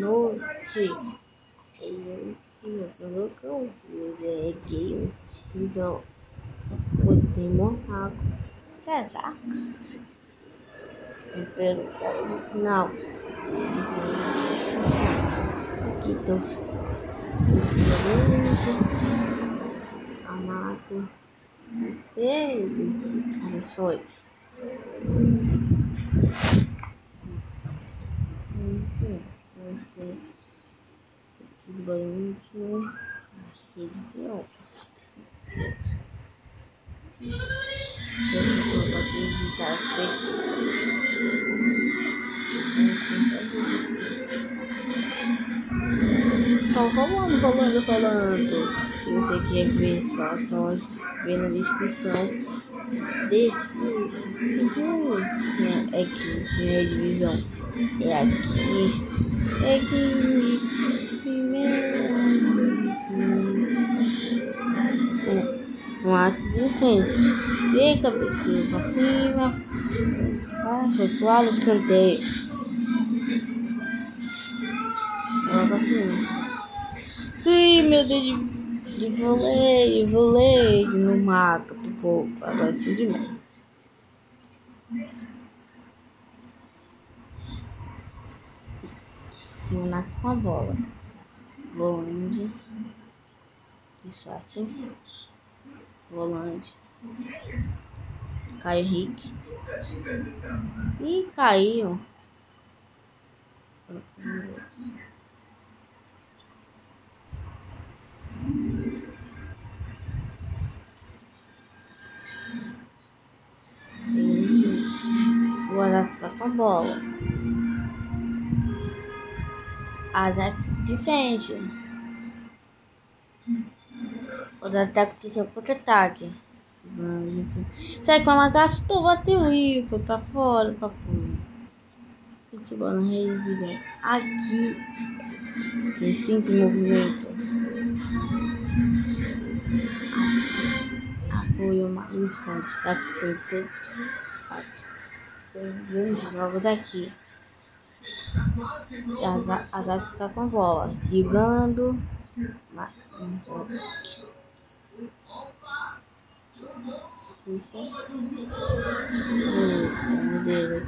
noite. Eu. Pelo no final. Aqui tô amado. Seis ações. Você banho região. Eu vou acreditar Só falando, falando, falando. Se você quer ver informações, vê na descrição desse vídeo. É aqui, minha divisão. É aqui. É aqui. Um ato de incêndio. E cabecinha pra cima. Ah, foi pro cima. Sim, meu Deus de, de voleio, voleio no mato pro povo. Agora sim demais. Monaco com a bola. Volante. Que Sassi. Volante. Caio Henrique. Ih, caiu. Está com a bola. Ajax defende. O ataque tem seu contra-ataque. Sai com a magastou, bateu e foi pra fora, pra fora. Que bola resiliente. Aqui tem cinco movimentos. Apoio esconde. Aqui tem tudo. Grandes jogos aqui. A Zax está com bola. Driblando. Isso. Eita, meu Deus.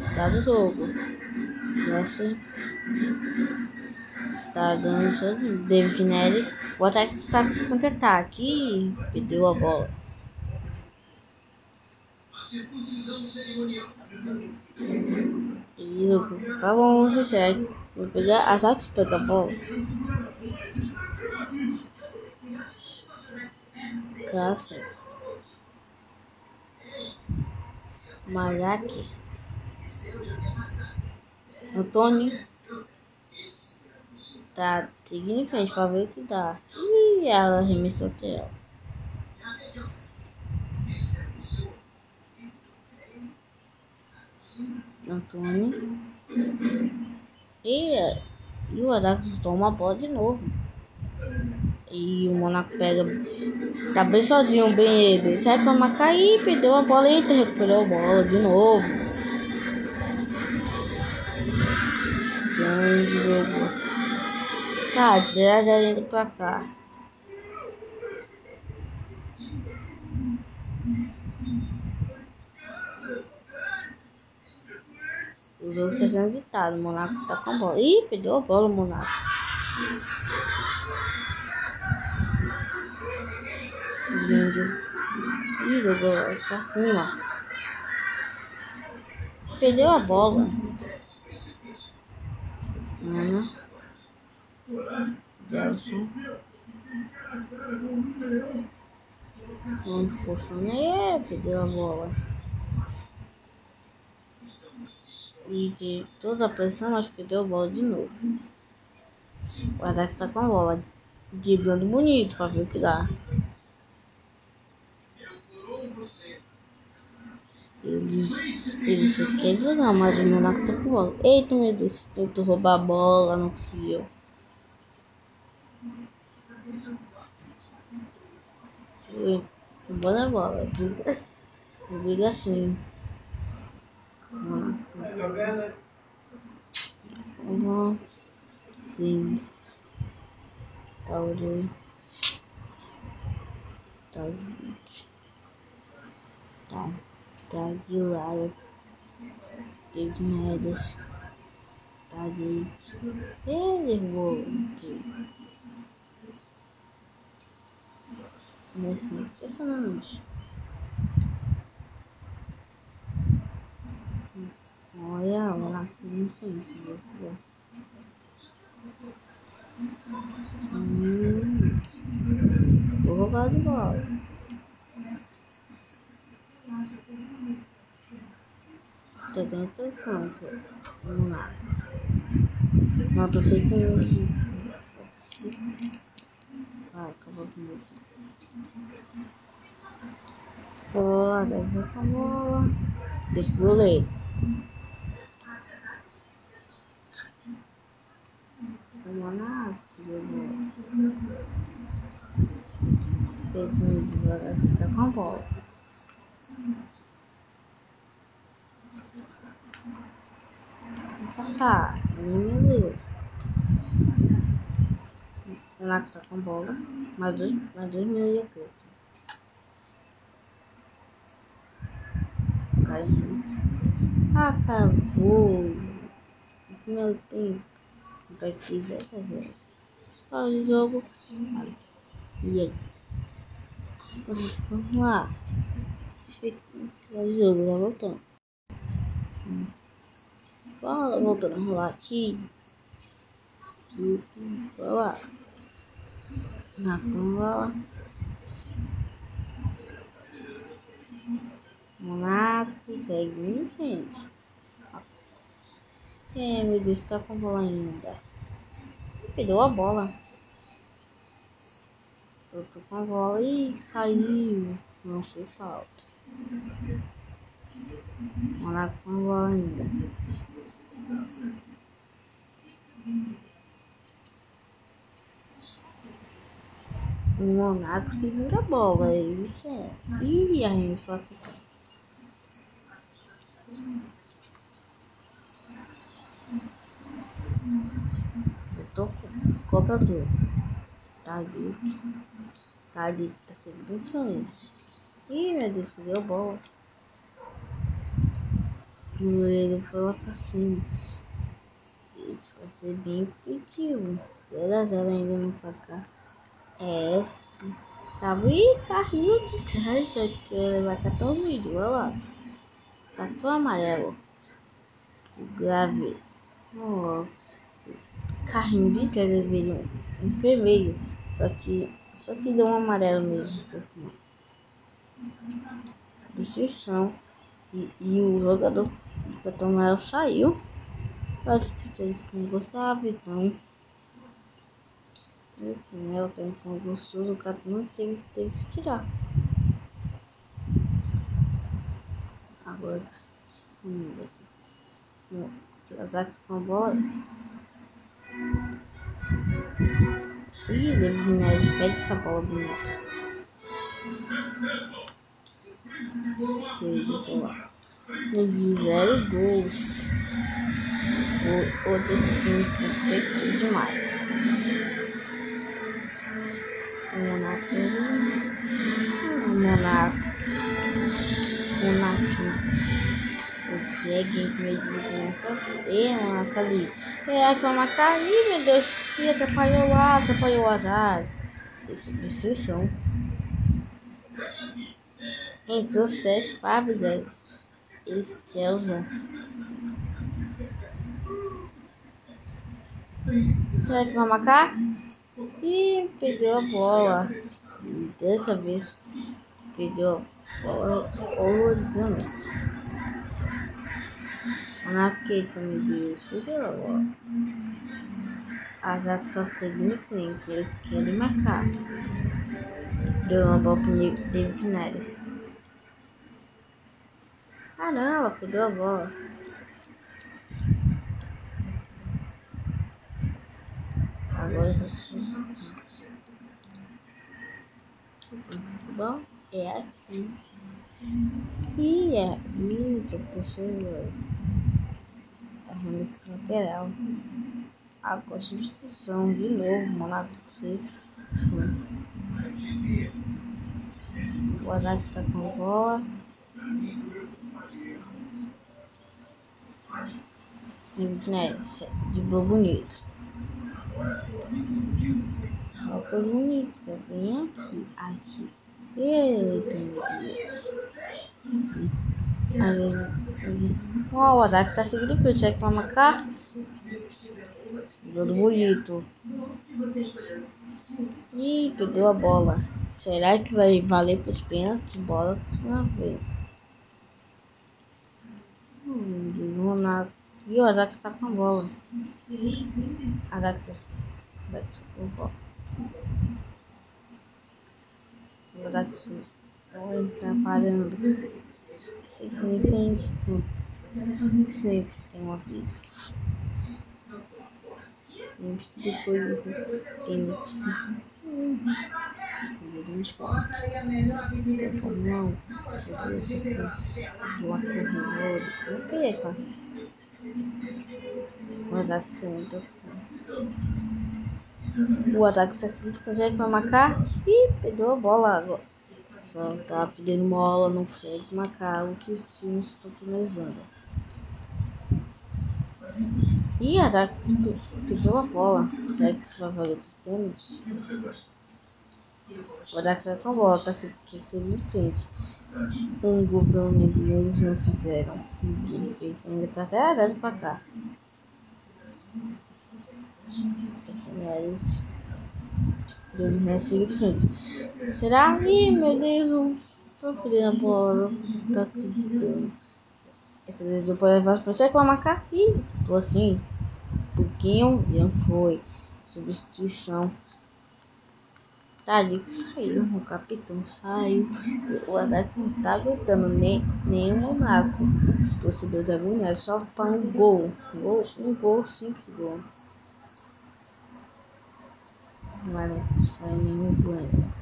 Está do jogo. Nossa. Tá dando só David Neres. O ataque está contra-ataque. Ih, perdeu a bola. E tá longe, certo? Vou pegar a Zax pega bola. Graça. Maraque. Antônio. Tá frente pra ver o que dá. Ih, ela arremessou o Antônio. E, e o Arax toma a bola de novo. E o Monaco pega. Tá bem sozinho, bem ele. Sai pra marcar e perdeu a bola. Eita, recuperou a bola de novo. Grande jogo. Tá, já já indo pra cá. O jogo está sendo ditado. O Monaco tá com a bola. Ih, perdeu a bola o Monaco. Lindo. Ih, jogou pra cima. Perdeu a bola. Ana. Gelson. Onde funciona? É, perdeu a bola. E de toda a pressão, mas perdeu a bola de novo. O Alex tá com a bola. Driblando bonito pra ver o que dá. Eles, eles querem jogar, mas o Monaco tá com a bola. Eita, meu Deus, tentou roubar a bola, não conseguiu. Boa bola. Briga, briga assim. Uma. Sim. Talvez. Talvez. Tá. Tá de lado. David Neres. Tá de. Ele voou. Nesse. Impressionante. Olha, olha aqui no Hum. Vou roubar de bola. Tô tendo impressão que não nada. Não, tô sei que Vai, acabou comigo. Bola, com a bola. Depois goleiro. Vamos lá, Pedrinho de Vargas está com bola. Vou passar. Meu Deus. O Naco tá com bola. Mais dois, mais dois mil e acréscimo. Caiu. Acabou. No primeiro tempo. Vai quiser fazer. Olha o jogo. E aí? Vamos lá. O jogo já voltando. Bola voltando a rolar aqui. Vai lá. Bola. Monaco segue em frente. É, meu Deus, tá com a bola ainda. Perdeu a bola. Tocou com a bola e caiu. Não foi falta. Monaco com a bola ainda. O Monaco segura a bola. Ele quer. Ih, a gente só Botou cobrador. Tadic. Tadic tá sendo muito feliz. Ih, meu Deus, deu bola. Ele foi lá pra cima. Isso vai ser bem positivo. 0x0 ainda no placar. É. Sabe? Ih, carrinho de que ele vai cartão vídeo. Olha lá. Cartão amarelo. Grave. Oh. Carrinho de casa veio um, vermelho. Só que. Só que deu um amarelo mesmo. Destruição. E, e o jogador do cartão saiu. Acho que ele não gostava, então. Enfim, eu tenho com gostoso, o cara não teve que tirar. Agora, hum, hum, Lazak com a bola. Ih, David Neres pede essa bola bonita. Cheio de bola. Zero gols. Outros times estão competindo demais. O Monaco. O Monaco. O Monaco. Segue meio de vizinhança. E Monaco ali. É, a cama cair, meu Deus. E atrapalhou lá, atrapalhou o azar. Isso, destruição. Em processo, fábrica. Eskelza. Será que vai marcar? E perdeu a bola. Dessa vez perdeu a bola horrorizamente. Monaco também deu perdeu a bola. A Jack só seguiu em frente. Eles querem marcar. Deu uma bola pro David Neres. Ah não, ela perdeu a bola. Agora bom é aqui. E é. Ih, que aconteceu? Arremesso lateral. Agora substituição de novo, Monaco 6. O Ajax está com a bola. Neves, de boa bonito. Coisa bonita, bem aqui, aqui. Eita, meu Deus. O Ajax está seguindo o vai reclamar cá. Todo bonito. Ih, perdeu a bola. Será que vai valer para os pênaltis? Bola, vamos ver. Hum, Ronaldo. E o Ajax tá com a bola. Ajax. Ajax com a. O Ajax. Ele tá parando. Frente. Sempre tem uma vida. Depois tem muito forte. Tem formão. De uma corredora. O que é, cara? O ataque sendo. O ataque sendo consegue para marcar. e perdeu a bola agora. Só tá pedindo bola, não consegue marcar. Outros times estão finalizando. Ih, a Jax pediu a bola. Será que isso vai valer os pênaltis? O Jax vai com a bola, tá seguindo em frente. Um gol pelo menos eles não fizeram. Eles ainda tá 0 pra cá. Eles. Seguem em frente. Será? Ih, meu Deus, foi perdendo a bola. Não tá acreditando. Essa vez eu posso levar pra você com a marcar. Ih, tô assim pouquinho e não foi. Substituição. Tá ali que saiu, o capitão saiu. O ataque não tá aguentando nem, nem o Monaco. Os torcedores agoniados só para um gol. gol. Um gol, simples gol. Mas sai nenhum banho.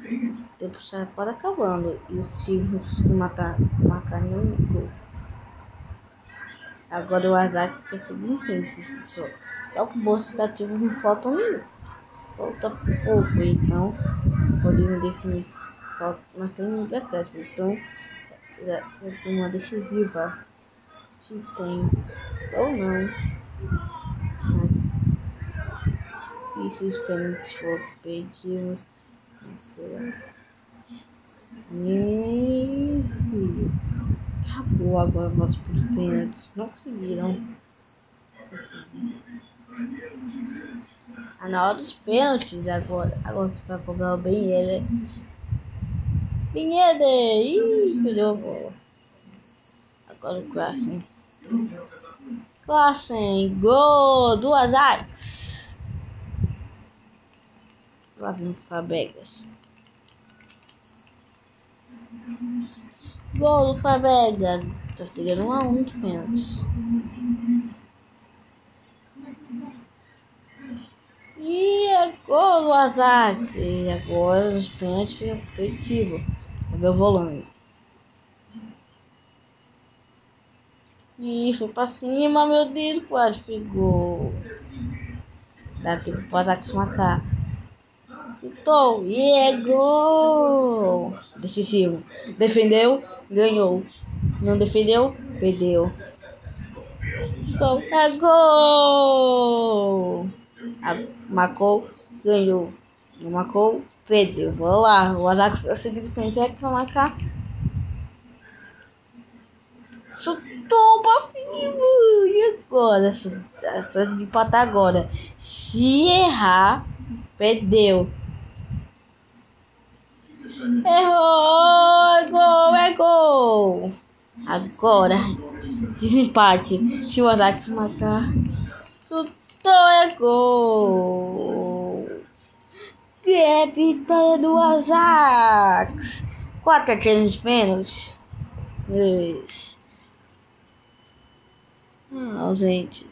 O tempo está quase acabando e times não conseguiram matar, marcar nenhum gol. Agora o seguir em frente. Só, só que o bolso está ativo não falta um Falta pouco, então podemos definir falta, mas tem um decreto, então já, já tem uma decisiva. Se tem ou não. Mas, e se os pênaltis for perdidos, será? Esse. Acabou agora para os pênaltis. Não conseguiram. Ah, na hora dos pênaltis agora. Agora você vai cobrar o Ben Yedder. Ben Yedder! Ih, perdeu a bola. Klassen. Klassen, gol do Ajax. Lá vem o Fabegas. Gol do Fabegas. Tá chegando um a um de pênaltis. E agora o azar. E agora os pênaltis foi efetivo. Cadê o E foi pra cima, meu Deus, quase ficou. Dá tempo para ataque marcar. Chutou. E é gol! Decisivo. Defendeu, ganhou. Não defendeu, perdeu. Então, é gol! marcou, ganhou. Não marcou, perdeu. Vamos lá, o Ajax a seguir de frente é que vai marcar. Chutou pra cima! E agora? Só de empatar agora. Se errar, perdeu. Errou! É gol! É gol! Agora, desempate. Se o Ajax marcar, chutou é gol! Que é vitória do Ajax! Quatro a três pênaltis. Isso. Ah, gente.